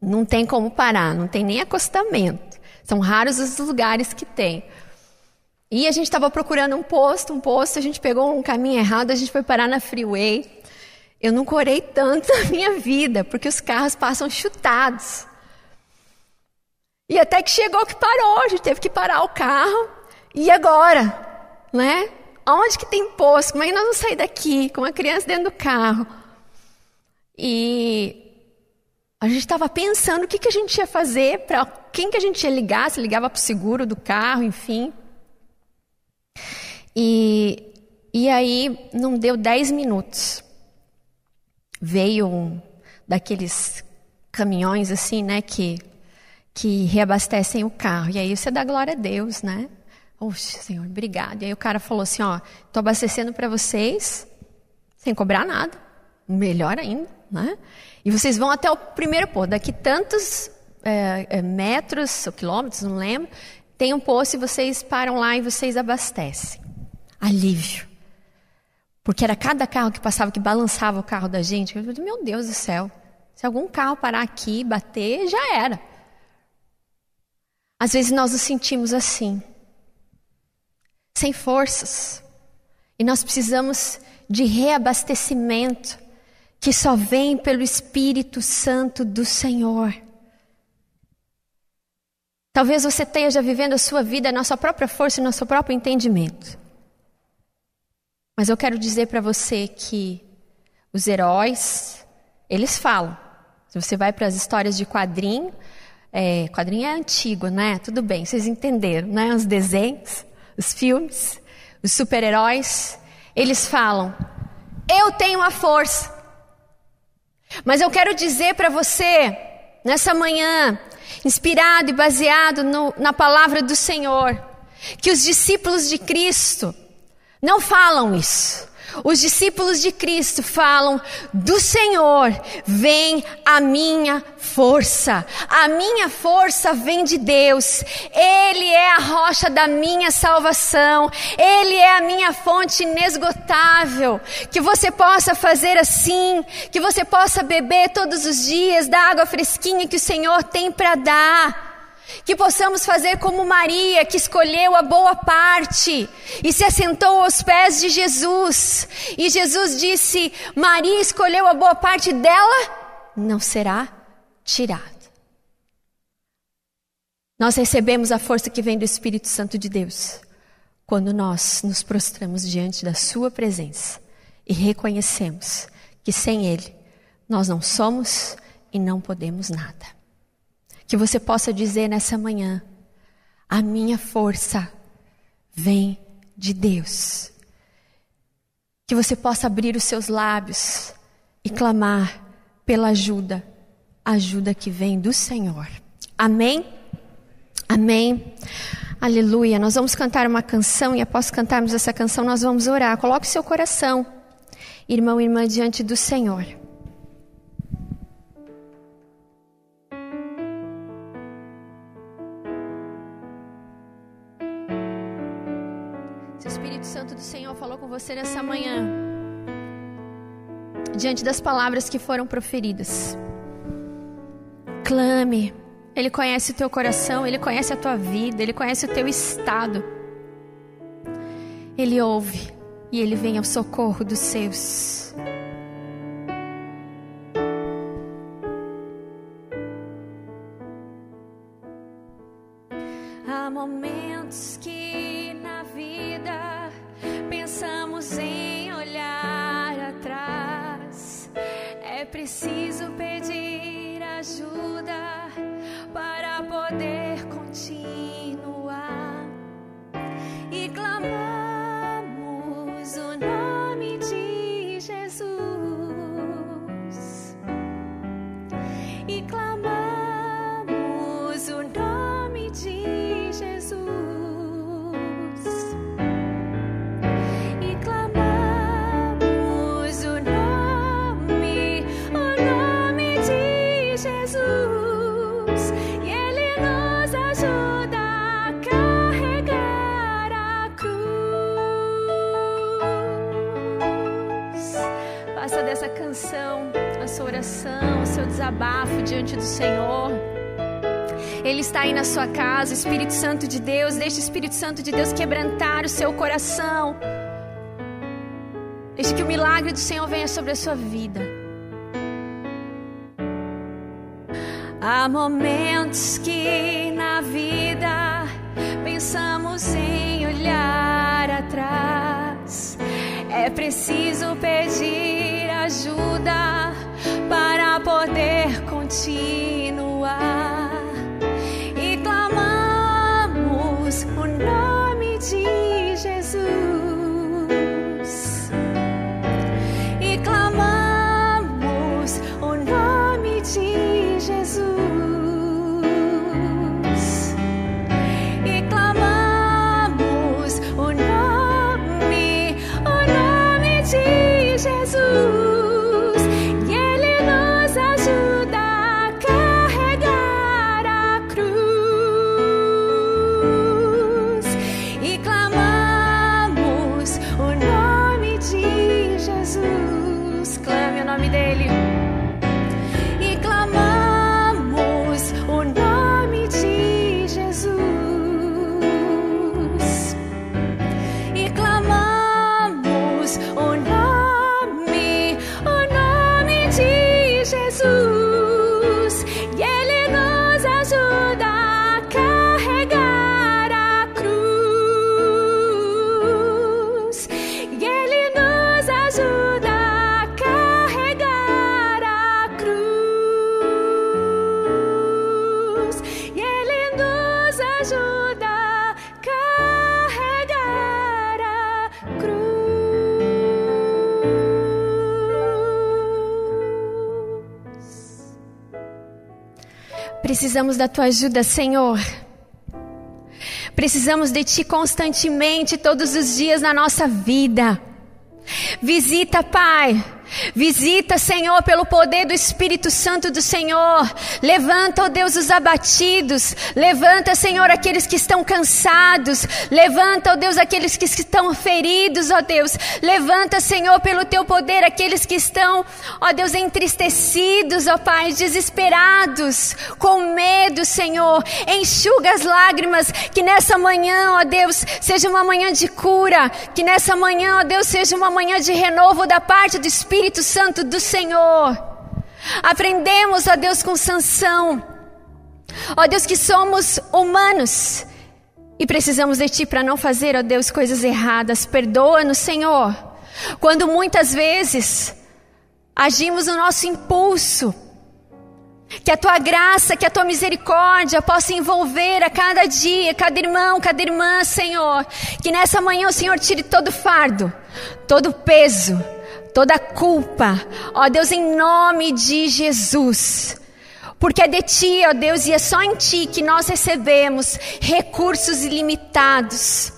S1: Não tem como parar, não tem nem acostamento. São raros os lugares que tem. E a gente estava procurando um posto, um posto, a gente pegou um caminho errado, a gente foi parar na freeway. Eu nunca orei tanto na minha vida, porque os carros passam chutados. E até que chegou que parou, a gente teve que parar o carro. E agora? Né? Onde que tem posto? Como é que nós vamos sair daqui com uma criança dentro do carro? E a gente estava pensando o que, que a gente ia fazer, para quem que a gente ia ligar, se ligava para o seguro do carro, enfim. E, e aí não deu 10 minutos. Veio um daqueles caminhões assim, né, que, que reabastecem o carro. E aí você dá glória a Deus, né? Oxe, Senhor, obrigado. E aí o cara falou assim, ó, tô abastecendo para vocês sem cobrar nada. Melhor ainda, né? E vocês vão até o primeiro posto. Daqui tantos é, é, metros ou quilômetros, não lembro, tem um posto e vocês param lá e vocês abastecem. Alívio. Porque era cada carro que passava que balançava o carro da gente. Eu falei, meu Deus do céu. Se algum carro parar aqui e bater, já era. Às vezes nós nos sentimos assim, sem forças. E nós precisamos de reabastecimento que só vem pelo Espírito Santo do Senhor. Talvez você esteja vivendo a sua vida na sua própria força e no seu próprio entendimento. Mas eu quero dizer para você que os heróis, eles falam. Se você vai para as histórias de quadrinho, é, quadrinho é antigo, né? Tudo bem, vocês entenderam, né? Os desenhos, os filmes, os super-heróis, eles falam: Eu tenho a força. Mas eu quero dizer para você, nessa manhã, inspirado e baseado no, na palavra do Senhor, que os discípulos de Cristo não falam isso. Os discípulos de Cristo falam: do Senhor vem a minha força. A minha força vem de Deus. Ele é a rocha da minha salvação. Ele é a minha fonte inesgotável. Que você possa fazer assim, que você possa beber todos os dias da água fresquinha que o Senhor tem para dar. Que possamos fazer como Maria, que escolheu a boa parte e se assentou aos pés de Jesus. E Jesus disse: Maria escolheu a boa parte dela, não será tirada. Nós recebemos a força que vem do Espírito Santo de Deus quando nós nos prostramos diante da Sua presença e reconhecemos que sem Ele nós não somos e não podemos nada. Que você possa dizer nessa manhã: a minha força vem de Deus. Que você possa abrir os seus lábios e clamar pela ajuda, ajuda que vem do Senhor. Amém? Amém. Aleluia. Nós vamos cantar uma canção e após cantarmos essa canção, nós vamos orar. Coloque seu coração, irmão e irmã, diante do Senhor. Do Senhor falou com você nessa manhã, diante das palavras que foram proferidas. Clame, Ele conhece o teu coração, Ele conhece a tua vida, Ele conhece o teu estado. Ele ouve e Ele vem ao socorro dos seus. Há momentos que na vida pensamos em olhar atrás. É preciso pedir ajuda para poder desabafo diante do Senhor. Ele está aí na sua casa, Espírito Santo de Deus. Deixe o Espírito Santo de Deus quebrantar o seu coração. Deixe que o milagre do Senhor venha sobre a sua vida. Há momentos que na vida pensamos em olhar atrás. É preciso pedir ajuda poder Precisamos da tua ajuda, Senhor. Precisamos de ti constantemente, todos os dias na nossa vida. Visita, Pai. Visita, Senhor, pelo poder do Espírito Santo do Senhor. Levanta, ó Deus, os abatidos. Levanta, Senhor, aqueles que estão cansados. Levanta, ó Deus, aqueles que estão feridos, ó Deus. Levanta, Senhor, pelo teu poder, aqueles que estão, ó Deus, entristecidos, ó Pai, desesperados, com medo, Senhor. Enxuga as lágrimas. Que nessa manhã, ó Deus, seja uma manhã de cura. Que nessa manhã, ó Deus, seja uma manhã de renovo da parte do Espírito Santo do Senhor. Aprendemos, ó Deus, com Sansão. Ó Deus, que somos humanos e precisamos de Ti para não fazer, ó Deus, coisas erradas. Perdoa-nos, Senhor. Quando muitas vezes agimos no nosso impulso. Que a tua graça, que a tua misericórdia possa envolver a cada dia, cada irmão, cada irmã, Senhor. Que nessa manhã o Senhor tire todo fardo, todo peso, toda culpa. Ó Deus, em nome de Jesus. Porque é de Ti, ó Deus, e é só em Ti que nós recebemos recursos ilimitados.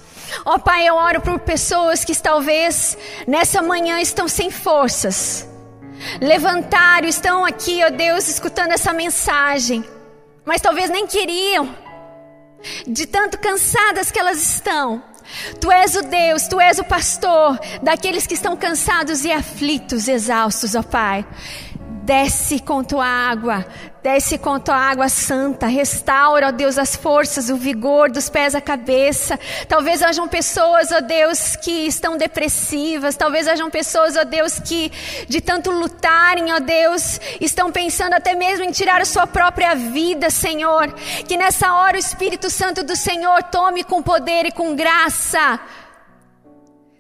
S1: Ó Pai, eu oro por pessoas que talvez nessa manhã estão sem forças. Levantaram, estão aqui, ó Deus, escutando essa mensagem. Mas talvez nem queriam. De tanto cansadas que elas estão. Tu és o Deus, tu és o pastor daqueles que estão cansados e aflitos, exaustos, ó Pai. Desce com tua água, desce com tua água santa, restaura, ó Deus, as forças, o vigor dos pés à cabeça. Talvez hajam pessoas, ó Deus, que estão depressivas, talvez hajam pessoas, ó Deus, que de tanto lutarem, ó Deus, estão pensando até mesmo em tirar a sua própria vida, Senhor. Que nessa hora o Espírito Santo do Senhor tome com poder e com graça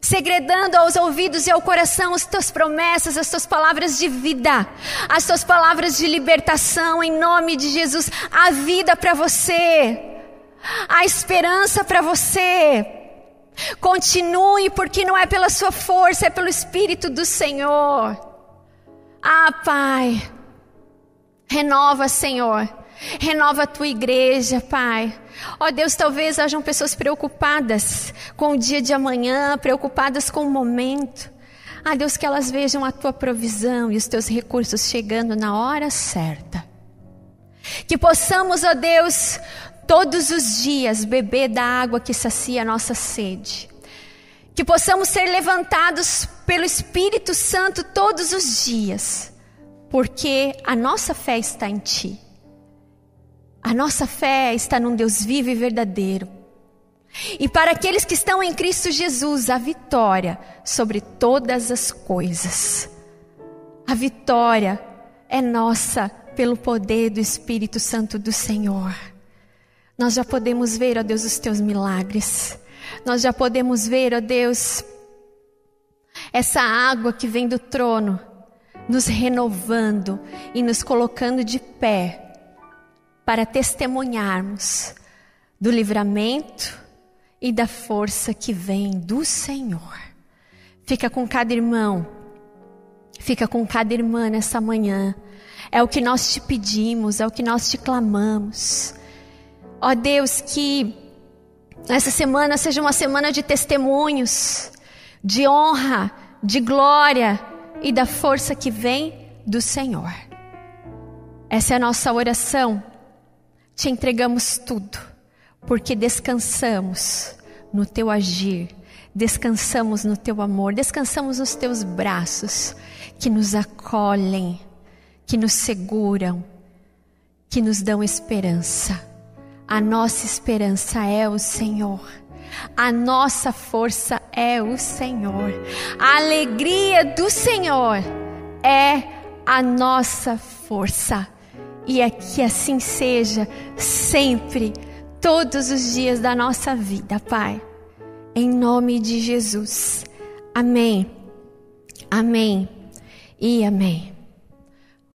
S1: segredando aos ouvidos e ao coração as tuas promessas, as tuas palavras de vida, as tuas palavras de libertação, em nome de Jesus, a vida para você, a esperança para você. Continue, porque não é pela sua força, é pelo Espírito do Senhor. Ah, Pai, renova, Senhor. Renova a tua igreja, Pai. Ó Deus, talvez hajam pessoas preocupadas com o dia de amanhã, preocupadas com o momento. Ah, Deus, que elas vejam a tua provisão e os teus recursos chegando na hora certa. Que possamos, ó Deus, todos os dias beber da água que sacia a nossa sede. Que possamos ser levantados pelo Espírito Santo todos os dias porque a nossa fé está em Ti. A nossa fé está num Deus vivo e verdadeiro. E para aqueles que estão em Cristo Jesus, a vitória sobre todas as coisas. A vitória é nossa pelo poder do Espírito Santo do Senhor. Nós já podemos ver, ó Deus, os teus milagres. Nós já podemos ver, ó Deus, essa água que vem do trono, nos renovando e nos colocando de pé para testemunharmos do livramento e da força que vem do Senhor. Fica com cada irmão, fica com cada irmã nessa manhã. É o que nós te pedimos, é o que nós te clamamos. Ó Deus, que essa semana seja uma semana de testemunhos, de honra, de glória e da força que vem do Senhor. Essa é a nossa oração. Te entregamos tudo, porque descansamos no teu agir, descansamos no teu amor, descansamos nos teus braços que nos acolhem, que nos seguram, que nos dão esperança. A nossa esperança é o Senhor. A nossa força é o Senhor. A alegria do Senhor é a nossa força. E é que assim seja sempre, todos os dias da nossa vida, Pai. Em nome de Jesus. Amém. Amém. E amém.